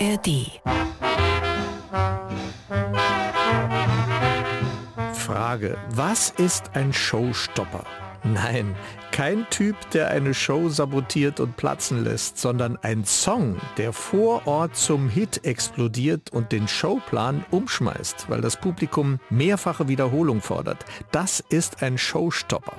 ARD. Frage, was ist ein Showstopper? Nein, kein Typ, der eine Show sabotiert und platzen lässt, sondern ein Song, der vor Ort zum Hit explodiert und den Showplan umschmeißt, weil das Publikum mehrfache Wiederholung fordert. Das ist ein Showstopper.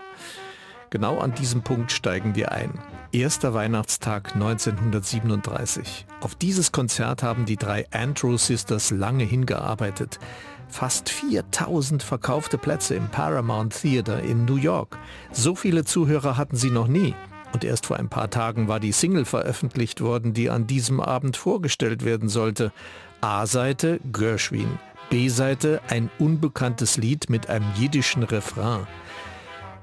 Genau an diesem Punkt steigen wir ein. Erster Weihnachtstag 1937. Auf dieses Konzert haben die drei Andrew Sisters lange hingearbeitet. Fast 4000 verkaufte Plätze im Paramount Theater in New York. So viele Zuhörer hatten sie noch nie. Und erst vor ein paar Tagen war die Single veröffentlicht worden, die an diesem Abend vorgestellt werden sollte. A-Seite Gershwin, B-Seite ein unbekanntes Lied mit einem jiddischen Refrain.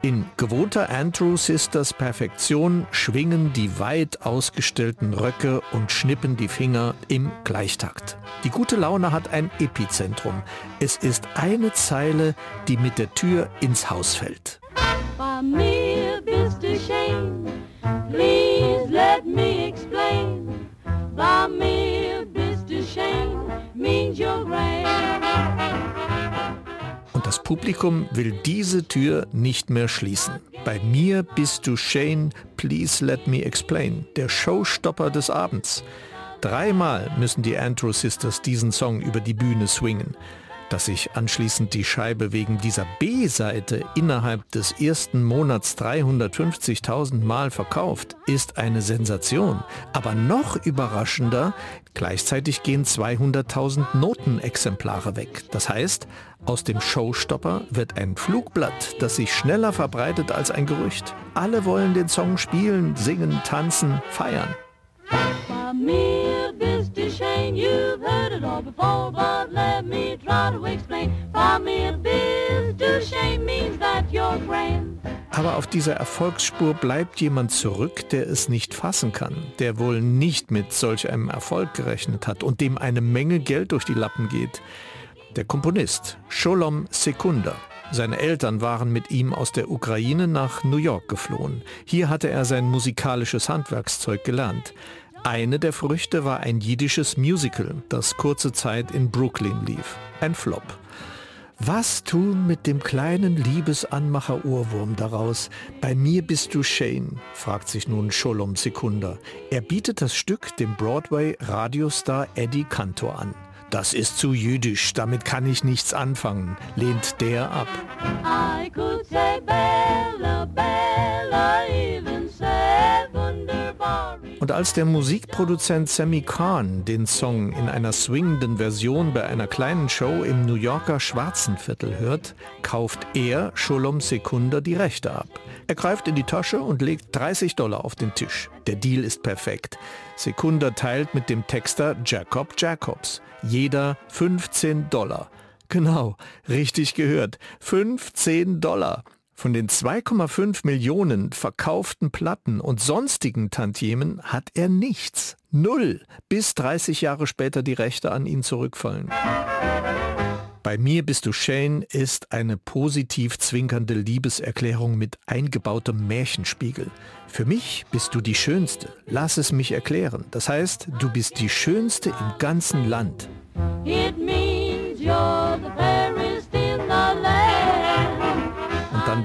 In gewohnter Andrew Sisters Perfektion schwingen die weit ausgestellten Röcke und schnippen die Finger im Gleichtakt. Die gute Laune hat ein Epizentrum. Es ist eine Zeile, die mit der Tür ins Haus fällt. Bei mir bist du Shane. Please let me explain. Bei mir bist du Shane. Means you're grand. Das Publikum will diese Tür nicht mehr schließen. Bei mir bist du Shane, please let me explain, der Showstopper des Abends. Dreimal müssen die Andrew Sisters diesen Song über die Bühne swingen. Dass sich anschließend die Scheibe wegen dieser B-Seite innerhalb des ersten Monats 350.000 Mal verkauft, ist eine Sensation. Aber noch überraschender, gleichzeitig gehen 200.000 Notenexemplare weg. Das heißt, aus dem Showstopper wird ein Flugblatt, das sich schneller verbreitet als ein Gerücht. Alle wollen den Song spielen, singen, tanzen, feiern. You've heard it all before, but let me try to explain. Famille biz du shame means that you're grand. Aber auf dieser Erfolgsspur bleibt jemand zurück, der es nicht fassen kann, der wohl nicht mit solch einem Erfolg gerechnet hat und dem eine Menge Geld durch die Lappen geht. Der Komponist Sholom Sekunda. Seine Eltern waren mit ihm aus der Ukraine nach New York geflohen. Hier hatte er sein musikalisches Handwerkszeug gelernt. Eine der Früchte war ein jiddisches Musical, das kurze Zeit in Brooklyn lief. Ein Flop. Was tun mit dem kleinen Liebesanmacher-Urwurm daraus? Bei mir bist du Shane, fragt sich nun Sholom Sekunda. Er bietet das Stück dem Broadway-Radiostar Eddie Cantor an. Das ist zu jüdisch, damit kann ich nichts anfangen, lehnt der ab. Und als der Musikproduzent Sammy Kahn den Song in einer swingenden Version bei einer kleinen Show im New Yorker Schwarzenviertel hört, kauft er Sholom Sekunda die Rechte ab. Er greift in die Tasche und legt 30 Dollar auf den Tisch. Der Deal ist perfekt. Sekunda teilt mit dem Texter Jacob Jacobs. Jeder 15 Dollar. Genau, richtig gehört. 15 Dollar. Von den 2,5 Millionen verkauften Platten und sonstigen Tantiemen hat er nichts. Null. Bis 30 Jahre später die Rechte an ihn zurückfallen. Bei mir bist du Shane ist eine positiv zwinkernde Liebeserklärung mit eingebautem Märchenspiegel. Für mich bist du die Schönste. Lass es mich erklären. Das heißt, du bist die Schönste im ganzen Land. It means you're the dann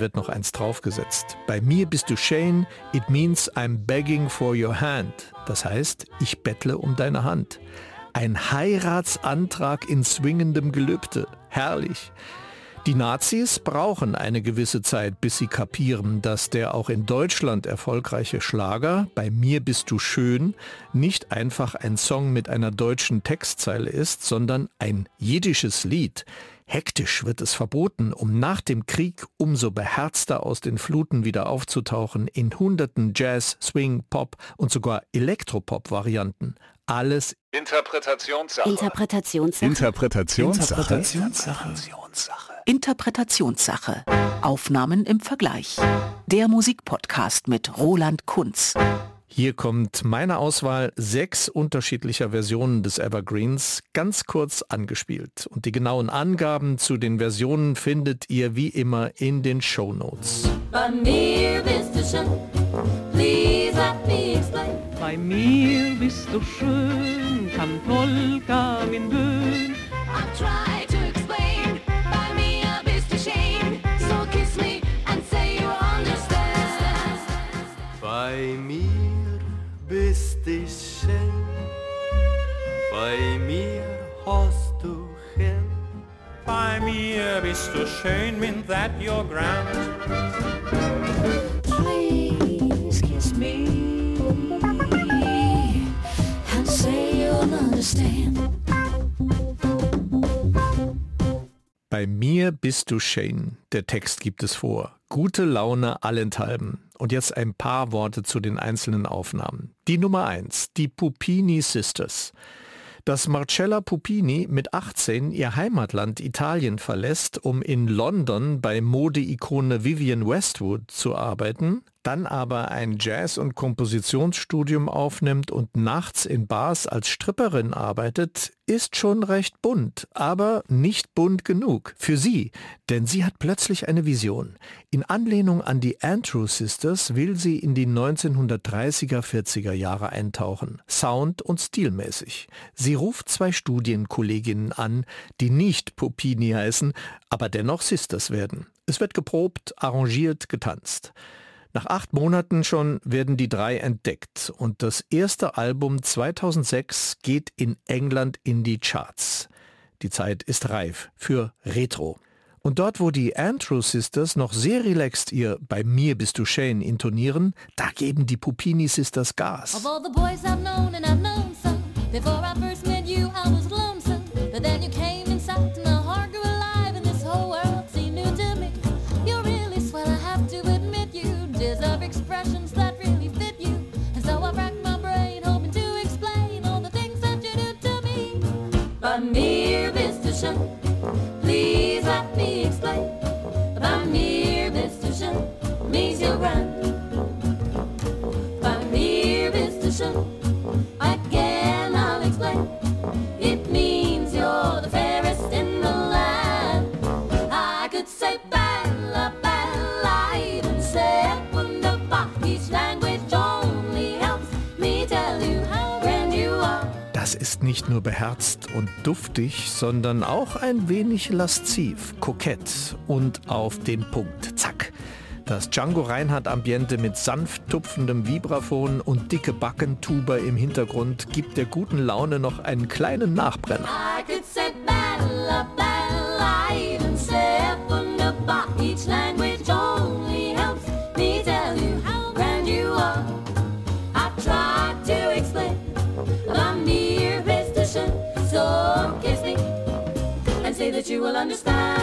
wird noch eins draufgesetzt. Bei mir bist du Shane, it means I'm begging for your hand. Das heißt, ich bettle um deine Hand. Ein Heiratsantrag in swingendem Gelübde. Herrlich. Die Nazis brauchen eine gewisse Zeit, bis sie kapieren, dass der auch in Deutschland erfolgreiche Schlager Bei mir bist du schön nicht einfach ein Song mit einer deutschen Textzeile ist, sondern ein jiddisches Lied. Hektisch wird es verboten, um nach dem Krieg umso beherzter aus den Fluten wieder aufzutauchen in hunderten Jazz, Swing, Pop und sogar Elektropop-Varianten. Alles Interpretationssache. Interpretationssache. Interpretationssache. Interpretationssache. Interpretationssache. Aufnahmen im Vergleich. Der Musikpodcast mit Roland Kunz. Hier kommt meine Auswahl sechs unterschiedlicher Versionen des Evergreens ganz kurz angespielt. Und die genauen Angaben zu den Versionen findet ihr wie immer in den Show Notes. Bei mir bist du schön, please let me explain. Schön, mint that your ground. Please kiss me and say you'll understand. Bei mir bist du Shane. Der Text gibt es vor. Gute Laune allenthalben. Und jetzt ein paar Worte zu den einzelnen Aufnahmen. Die Nummer 1, die Pupini Sisters. Dass Marcella Pupini mit 18 ihr Heimatland Italien verlässt, um in London bei Modeikone Vivienne Westwood zu arbeiten, dann aber ein Jazz- und Kompositionsstudium aufnimmt und nachts in Bars als Stripperin arbeitet, ist schon recht bunt, aber nicht bunt genug für sie, denn sie hat plötzlich eine Vision. In Anlehnung an die Andrew Sisters will sie in die 1930er, 40er Jahre eintauchen, sound- und stilmäßig. Sie ruft zwei Studienkolleginnen an, die nicht Popini heißen, aber dennoch Sisters werden. Es wird geprobt, arrangiert, getanzt. Nach acht Monaten schon werden die drei entdeckt und das erste Album 2006 geht in England in die Charts. Die Zeit ist reif für Retro. Und dort, wo die Andrew Sisters noch sehr relaxed ihr Bei mir bist du Shane intonieren, da geben die Pupini Sisters Gas. Of Das ist nicht nur beherzt und duftig, sondern auch ein wenig lasziv, kokett und auf den Punkt. Zack. Das Django Reinhardt Ambiente mit sanft tupfendem Vibraphon und dicke Backentuba im Hintergrund gibt der guten Laune noch einen kleinen Nachbrenner. That you will understand.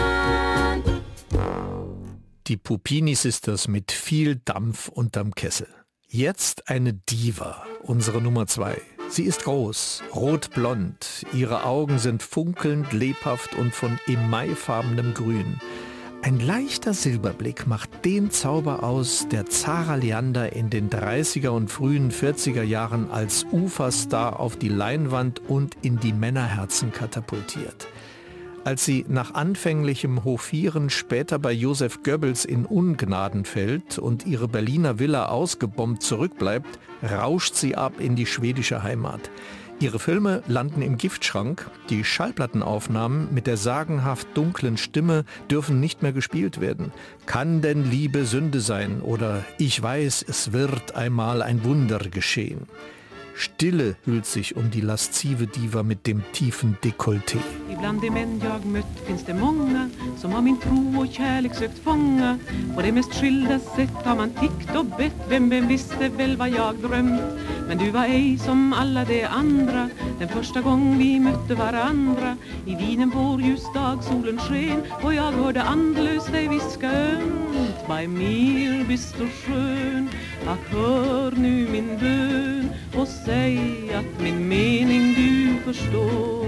Die Pupini Sisters mit viel Dampf unterm Kessel. Jetzt eine Diva, unsere Nummer zwei. Sie ist groß, rotblond, ihre Augen sind funkelnd, lebhaft und von emaifarbenem Grün. Ein leichter Silberblick macht den Zauber aus, der Zara Leander in den 30er und frühen 40er Jahren als Uferstar auf die Leinwand und in die Männerherzen katapultiert. Als sie nach anfänglichem Hofieren später bei Josef Goebbels in Ungnaden fällt und ihre Berliner Villa ausgebombt zurückbleibt, rauscht sie ab in die schwedische Heimat. Ihre Filme landen im Giftschrank, die Schallplattenaufnahmen mit der sagenhaft dunklen Stimme dürfen nicht mehr gespielt werden. Kann denn Liebe Sünde sein oder Ich weiß, es wird einmal ein Wunder geschehen. Stille hüllt sich um die laszive Diva mit dem tiefen Dekolleté. Ibland de män jag mött finns det många som har min tro och kärlek sökt fånga. På de mest skilda sätt har man tickt och bett, vem, vem visste väl vad jag drömt. Men du var ej som alla de andra, den första gång vi mötte varandra. I vinen vår ljusdag solen sken och jag hörde andlös dig viska ömt. Bei mir bist du skön, ach hör nu min bön och säg att min mening du förstår.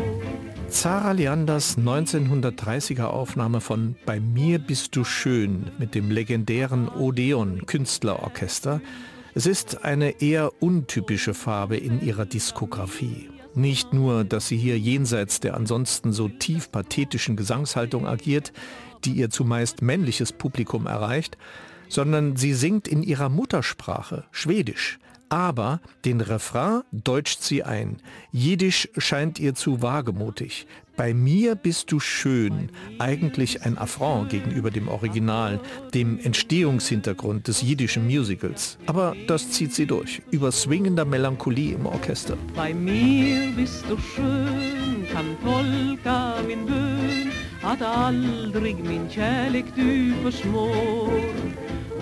Zara Leanders 1930er Aufnahme von Bei mir bist du schön mit dem legendären Odeon Künstlerorchester. Es ist eine eher untypische Farbe in ihrer Diskografie. Nicht nur, dass sie hier jenseits der ansonsten so tief pathetischen Gesangshaltung agiert, die ihr zumeist männliches Publikum erreicht, sondern sie singt in ihrer Muttersprache, Schwedisch. Aber den Refrain deutscht sie ein. Jiddisch scheint ihr zu wagemutig. Bei mir bist du schön, eigentlich ein Affront gegenüber dem Original, dem Entstehungshintergrund des jiddischen Musicals. Aber das zieht sie durch, über swingender Melancholie im Orchester. Bei mir bist du schön, kann Polka min bön, att aldrig min kärlek du försmår.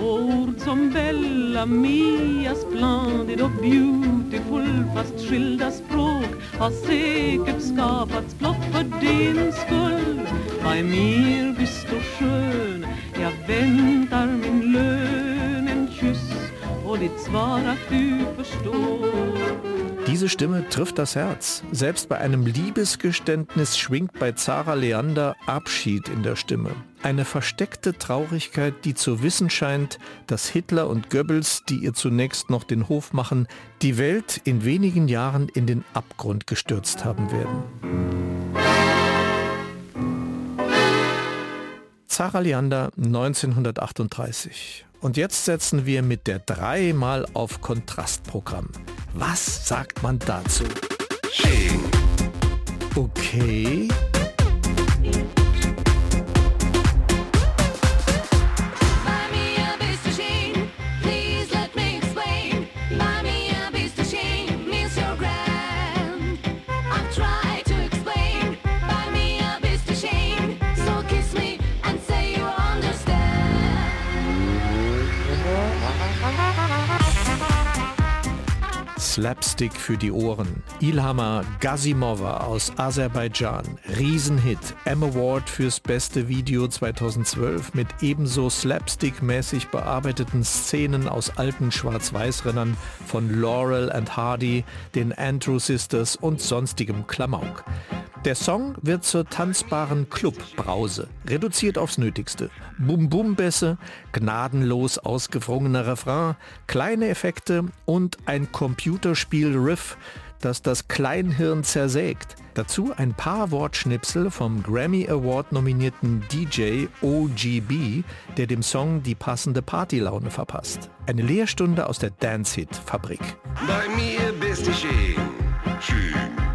Ord som Bella Mia, splendid och beautiful, fast skilda språk har säkert skapats blott för din skull. Vad är mer, bist och skön? jag väntar min lön, en kyss och ditt svar att du förstår. Diese Stimme trifft das Herz. Selbst bei einem Liebesgeständnis schwingt bei Zara Leander Abschied in der Stimme. Eine versteckte Traurigkeit, die zu wissen scheint, dass Hitler und Goebbels, die ihr zunächst noch den Hof machen, die Welt in wenigen Jahren in den Abgrund gestürzt haben werden. Zara Leander 1938. Und jetzt setzen wir mit der 3 mal auf Kontrastprogramm. Was sagt man dazu? Okay. Slapstick für die Ohren. Ilhama Gazimova aus Aserbaidschan. Riesenhit. M Award fürs beste Video 2012 mit ebenso slapstick-mäßig bearbeiteten Szenen aus alten Schwarz-Weiß-Rennern von Laurel and Hardy, den Andrew Sisters und sonstigem Klamauk. Der Song wird zur tanzbaren Clubbrause, reduziert aufs Nötigste. Bum-Bum-Bässe, gnadenlos ausgefrungener Refrain, kleine Effekte und ein Computerspiel-Riff, das das Kleinhirn zersägt. Dazu ein paar Wortschnipsel vom Grammy Award nominierten DJ OGB, der dem Song die passende Partylaune verpasst. Eine Lehrstunde aus der Dance-Hit-Fabrik. Bei mir bist du schön, schön.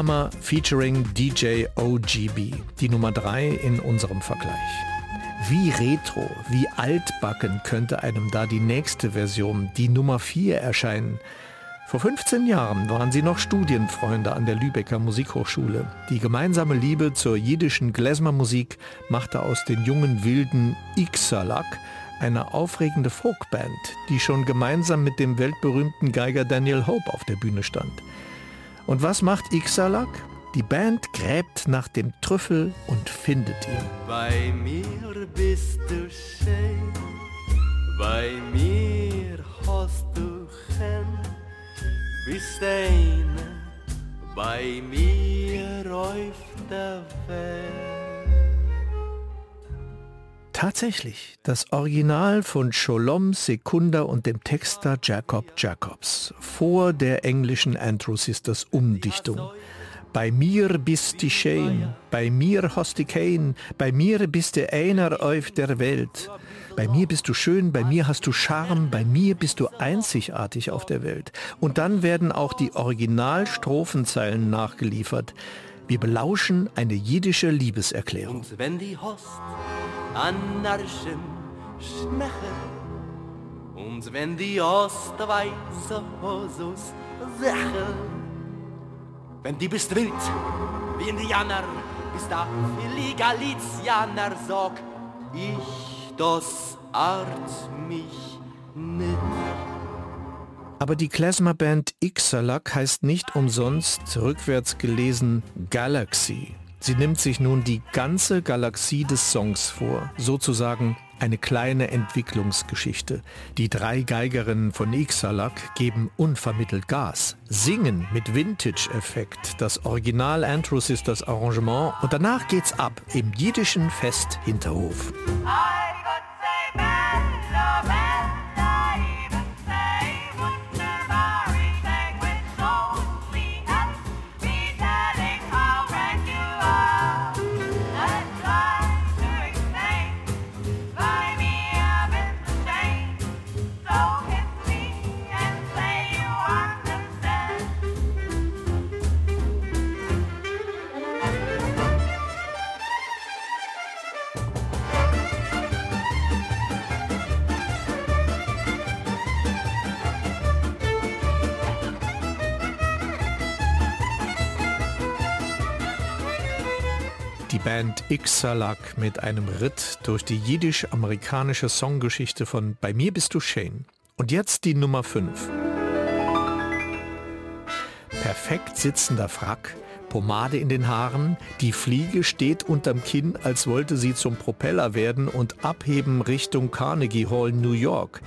Ilama featuring DJ OGB, die Nummer 3 in unserem Vergleich. Wie retro, wie altbacken könnte einem da die nächste Version, die Nummer 4, erscheinen? Vor 15 Jahren waren sie noch Studienfreunde an der Lübecker Musikhochschule. Die gemeinsame Liebe zur jiddischen Klezmermusik machte aus den jungen Wilden Ixalak eine aufregende Folkband, die schon gemeinsam mit dem weltberühmten Geiger Daniel Hope auf der Bühne stand. Und was macht Ixalak? Die Band gräbt nach dem Trüffel und findet ihn. Bei mir bist du schön, bei mir hast du Chen, bist eine bei mir auf der Welt. Tatsächlich, das Original von Sholom Sekunda und dem Texter Jacob Jacobs vor der englischen Andrew Sisters Umdichtung. Bei mir bist die Shane, bei mir hast die Kane, bei mir bist du einer auf der Welt. Bei mir bist du schön, bei mir hast du Charme, bei mir bist du einzigartig auf der Welt. Und dann werden auch die Originalstrophenzeilen nachgeliefert. Wir belauschen eine jiddische Liebeserklärung. Und wenn die Host an Narschen schmeche und wenn die Osterweiße Hosus säche wenn die bist wild wie Indianer bist da wie Galizianer sag ich das Art mich nicht aber die Klezmer-Band Ixalak heißt nicht umsonst rückwärts gelesen Galaxy. Sie nimmt sich nun die ganze Galaxie des Songs vor, sozusagen eine kleine Entwicklungsgeschichte. Die drei Geigerinnen von Ixalak geben unvermittelt Gas, singen mit Vintage-Effekt das Original Andrew Sisters Arrangement und danach geht's ab im jiddischen Fest Hinterhof. Die Band Ixalak mit einem Ritt durch die jiddisch-amerikanische Songgeschichte von Bei mir bist du Shane. Und jetzt die Nummer 5. Perfekt sitzender Frack, Pomade in den Haaren, die Fliege steht unterm Kinn, als wollte sie zum Propeller werden und abheben Richtung Carnegie Hall, New York.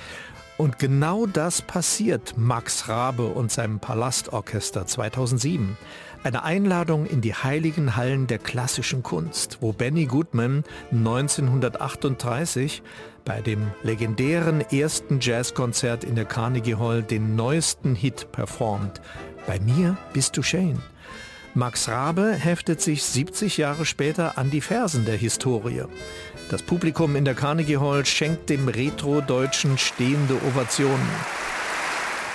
Und genau das passiert Max Rabe und seinem Palastorchester 2007. Eine Einladung in die heiligen Hallen der klassischen Kunst, wo Benny Goodman 1938 bei dem legendären ersten Jazzkonzert in der Carnegie Hall den neuesten Hit performt. Bei mir bist du Shane. Max Rabe heftet sich 70 Jahre später an die Fersen der Historie. Das Publikum in der Carnegie Hall schenkt dem Retro-Deutschen stehende Ovationen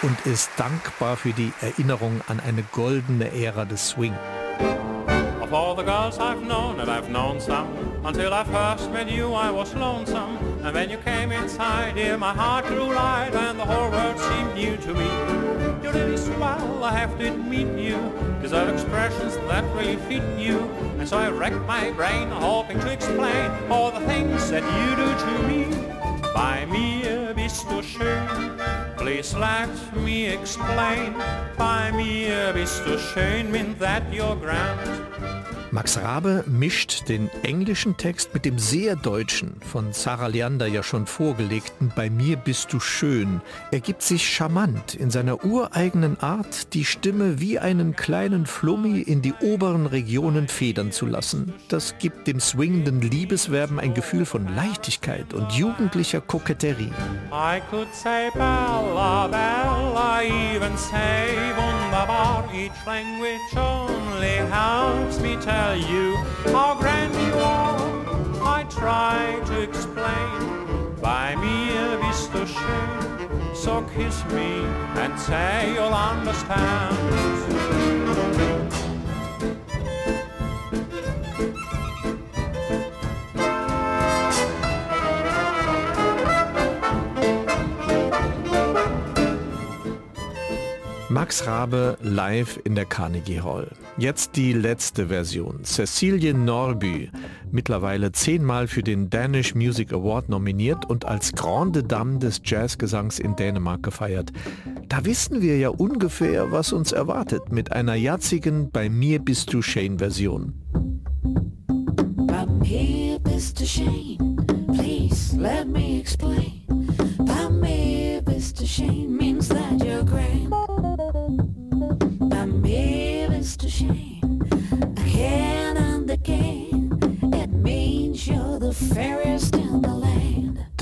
und ist dankbar für die Erinnerung an eine goldene Ära des Swing. Of all the girls I've known, and I've known some, until I first met you I was lonesome. And when you came inside, dear, my heart grew light, and the whole world seemed new to me. You're really swell, I have to admit you, deserve expressions that really fit you. And so I racked my brain, hoping to explain all the things that you do to me. Bei mir bist du schön, please let me explain. Bei mir bist du schön, mean that you're grand. Max Rabe mischt den englischen Text mit dem sehr deutschen, von Sarah Leander ja schon vorgelegten Bei mir bist du schön. Er gibt sich charmant in seiner ureigenen Art, die Stimme wie einen kleinen Flummi in die oberen Regionen federn zu lassen. Das gibt dem swingenden Liebeswerben ein Gefühl von Leichtigkeit und jugendlicher Koketterie. I could say Bella, Bella, even say wunderbar. Each language only helps me tell you how grand you are. I try to explain. Bei mir bist du schön, so kiss me and say you'll understand. Max Rabe live in der Carnegie Hall. Jetzt die letzte Version. Cecilie Norby, mittlerweile zehnmal für den Danish Music Award nominiert und als Grande Dame des Jazzgesangs in Dänemark gefeiert. Da wissen wir ja ungefähr, was uns erwartet mit einer jatzigen Bei mir bist du Shane Version. Bei mir bist du Shane, please let me explain. Bei mir bist du Shane means that you're grand.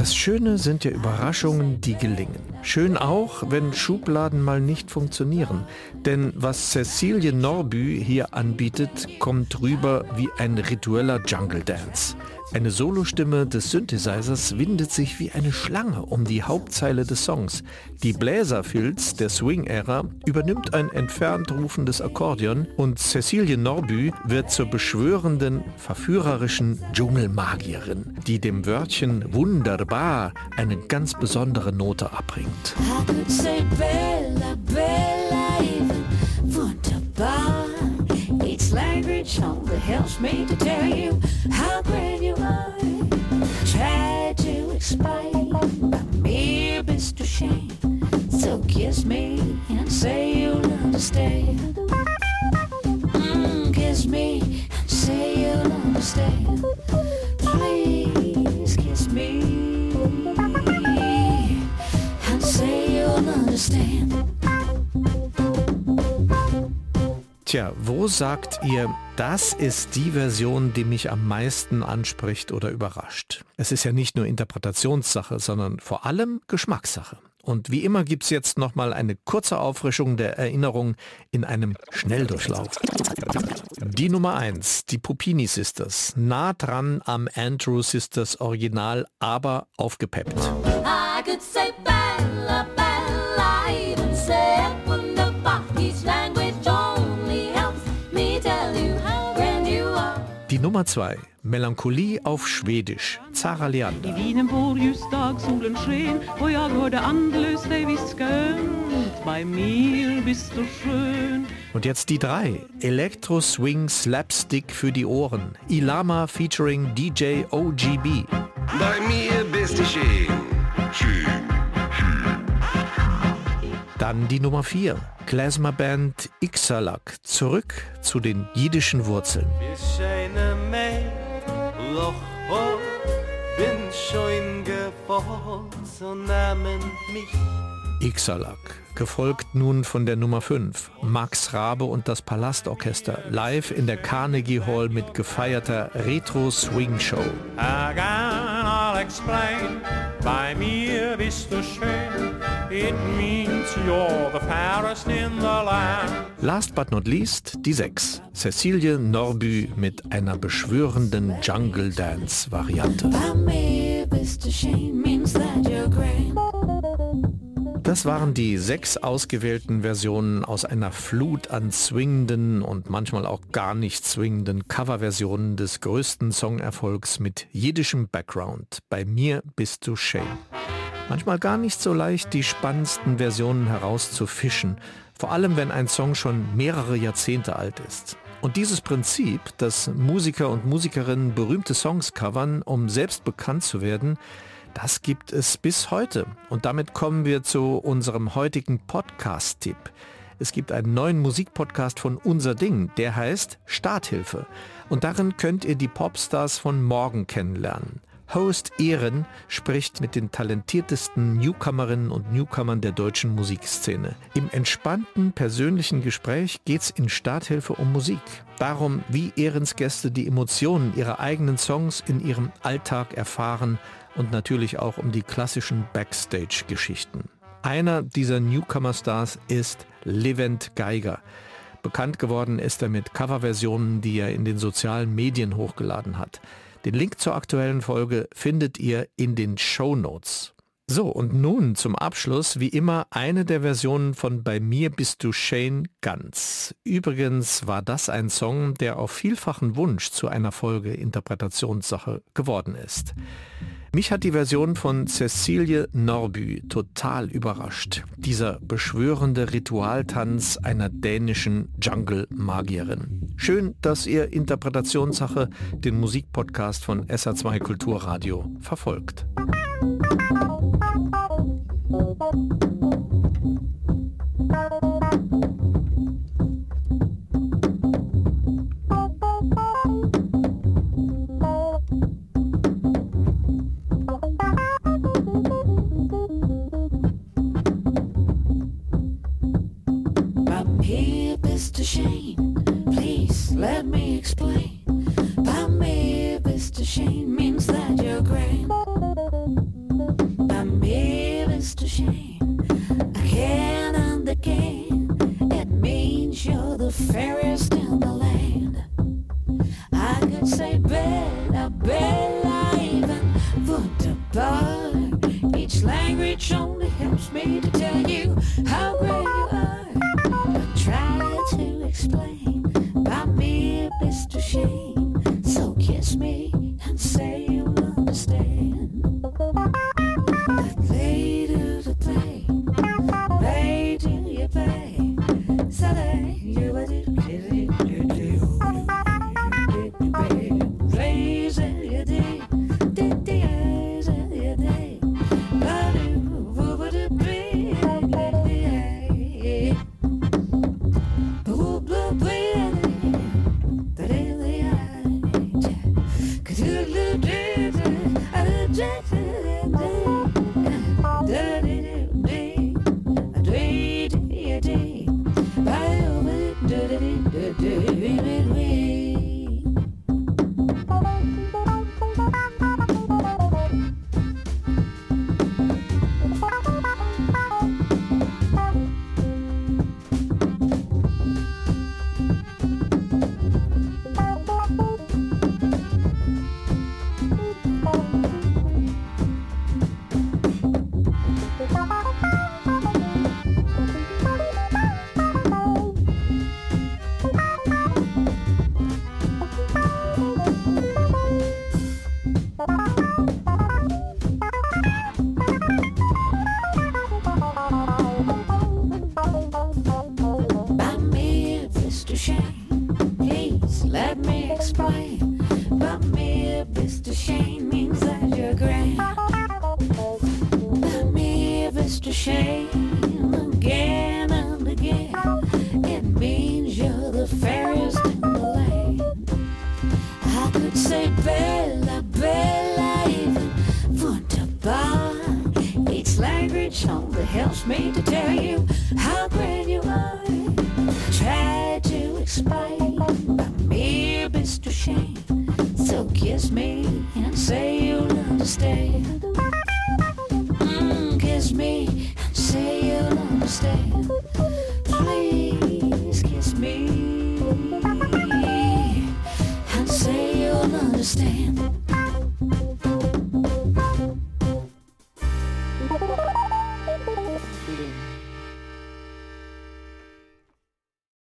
Das Schöne sind ja Überraschungen, die gelingen. Schön auch, wenn Schubladen mal nicht funktionieren. Denn was Cecilie Norby hier anbietet, kommt rüber wie ein ritueller Jungle Dance. Eine Solostimme des Synthesizers windet sich wie eine Schlange um die Hauptzeile des Songs. Die Bläserfilz der Swing-Ära übernimmt ein entfernt rufendes Akkordeon und Cecilie Norby wird zur beschwörenden, verführerischen Dschungelmagierin, die dem Wörtchen wunderbar eine ganz besondere Note abbringt. I could say Bella, Bella, even wunderbar. Language only helps me to tell you how great you are. Try to explain, bei mir bist du Shane. So kiss me and say you'll understand. Mm, kiss me and say you'll understand. Please kiss me and say you'll understand. Tja, wo sagt ihr, das ist die Version, die mich am meisten anspricht oder überrascht? Es ist ja nicht nur Interpretationssache, sondern vor allem Geschmackssache. Und wie immer gibt's jetzt nochmal eine kurze Auffrischung der Erinnerung in einem Schnelldurchlauf. Die Nummer 1, die Pupini Sisters, nah dran am Andrew Sisters Original, aber aufgepeppt. Nummer 2, Melancholie auf Schwedisch, Zara Leander. Und jetzt die 3, Elektro Swing Slapstick für die Ohren, Ilama featuring DJ OGB. Bei mir bist du. Schön. Dann die Nummer 4, Klezmer-Band Ixalak, zurück zu den jiddischen Wurzeln. Bin schon mich Ixalak, gefolgt nun von der Nummer 5, Max Rabe und das Palastorchester, live in der Carnegie Hall mit gefeierter Retro-Swing-Show. Again I'll explain. Bei mir bist du schön. It means you're the fairest in the land. Last but not least die 6, Cecilie Norby mit einer beschwörenden Jungle-Dance-Variante. By me, Mr. Shane means that you're grand. Das waren die sechs ausgewählten Versionen aus einer Flut an swingenden und manchmal auch gar nicht swingenden Coverversionen des größten Songerfolgs mit jiddischem Background. Bei mir bist du Shane. Manchmal gar nicht so leicht, die spannendsten Versionen herauszufischen, vor allem wenn ein Song schon mehrere Jahrzehnte alt ist. Und dieses Prinzip, dass Musiker und Musikerinnen berühmte Songs covern, um selbst bekannt zu werden, das gibt es bis heute. Und damit kommen wir zu unserem heutigen Podcast-Tipp. Es gibt einen neuen Musikpodcast von Unser Ding, der heißt Starthilfe. Und darin könnt ihr die Popstars von morgen kennenlernen. Host Ehren spricht mit den talentiertesten Newcomerinnen und Newcomern der deutschen Musikszene. Im entspannten persönlichen Gespräch geht's in Starthilfe um Musik. Darum, wie Ehrens Gäste die Emotionen ihrer eigenen Songs in ihrem Alltag erfahren und natürlich auch um die klassischen Backstage-Geschichten. Einer dieser Newcomer-Stars ist Levent Geiger. Bekannt geworden ist er mit Coverversionen, die er in den sozialen Medien hochgeladen hat. Den Link zur aktuellen Folge findet ihr in den Show Notes. So, und nun zum Abschluss, wie immer, eine der Versionen von Bei mir bist du Shane ganz. Übrigens war das ein Song, der auf vielfachen Wunsch zu einer Folge Interpretationssache geworden ist. Mich hat die Version von Cecilie Norby total überrascht. Dieser beschwörende Ritualtanz einer dänischen Jungle-Magierin. Schön, dass ihr Interpretationssache den Musikpodcast von SA2 Kulturradio verfolgt. Mr. Shane again and again. It means you're the fairest in the land. I could say Bella, Bella, even wunderbar. It's language only helps me to tell you how great you are. Try to explain by me, Mr. Shane. So kiss me and say you'll understand. Me and say you'll understand.